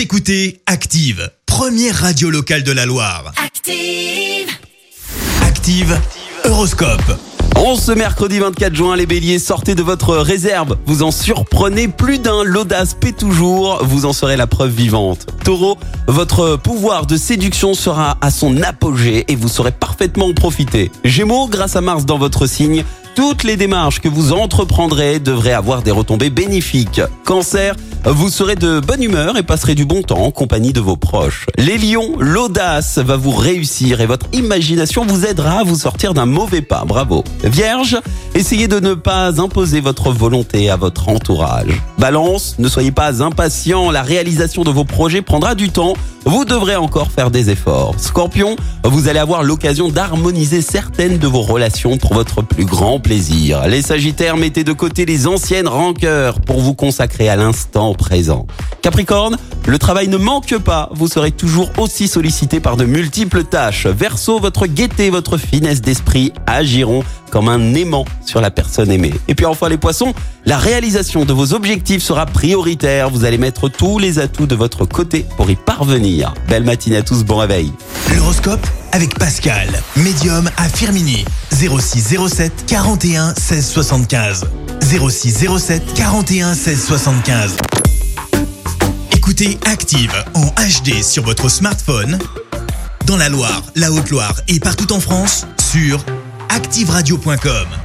Vous écoutez Active, première radio locale de la Loire. Active. Active, Horoscope. En ce mercredi 24 juin, les béliers, sortez de votre réserve. Vous en surprenez plus d'un. L'audace paie toujours. Vous en serez la preuve vivante. Taureau, votre pouvoir de séduction sera à son apogée et vous saurez parfaitement en profiter. Gémeaux, grâce à Mars dans votre signe, toutes les démarches que vous entreprendrez devraient avoir des retombées bénéfiques. Cancer, vous serez de bonne humeur et passerez du bon temps en compagnie de vos proches. Les lions, l'audace va vous réussir et votre imagination vous aidera à vous sortir d'un mauvais pas. Bravo. Vierge, essayez de ne pas imposer votre volonté à votre entourage. Balance, ne soyez pas impatient, la réalisation de vos projets prendra du temps. Vous devrez encore faire des efforts. Scorpion, vous allez avoir l'occasion d'harmoniser certaines de vos relations pour votre plus grand plaisir. Les Sagittaires, mettez de côté les anciennes rancœurs pour vous consacrer à l'instant présent. Capricorne, le travail ne manque pas, vous serez toujours aussi sollicité par de multiples tâches. Verseau, votre gaieté, votre finesse d'esprit agiront comme un aimant sur la personne aimée. Et puis enfin les poissons, la réalisation de vos objectifs sera prioritaire. Vous allez mettre tous les atouts de votre côté pour y parvenir. Belle matinée à tous, bon réveil. L'horoscope avec Pascal, médium à Firmini. 06 07 41 16 75. 06 07 41 16 75. Écoutez Active en HD sur votre smartphone, dans la Loire, la Haute-Loire et partout en France, sur activeradio.com.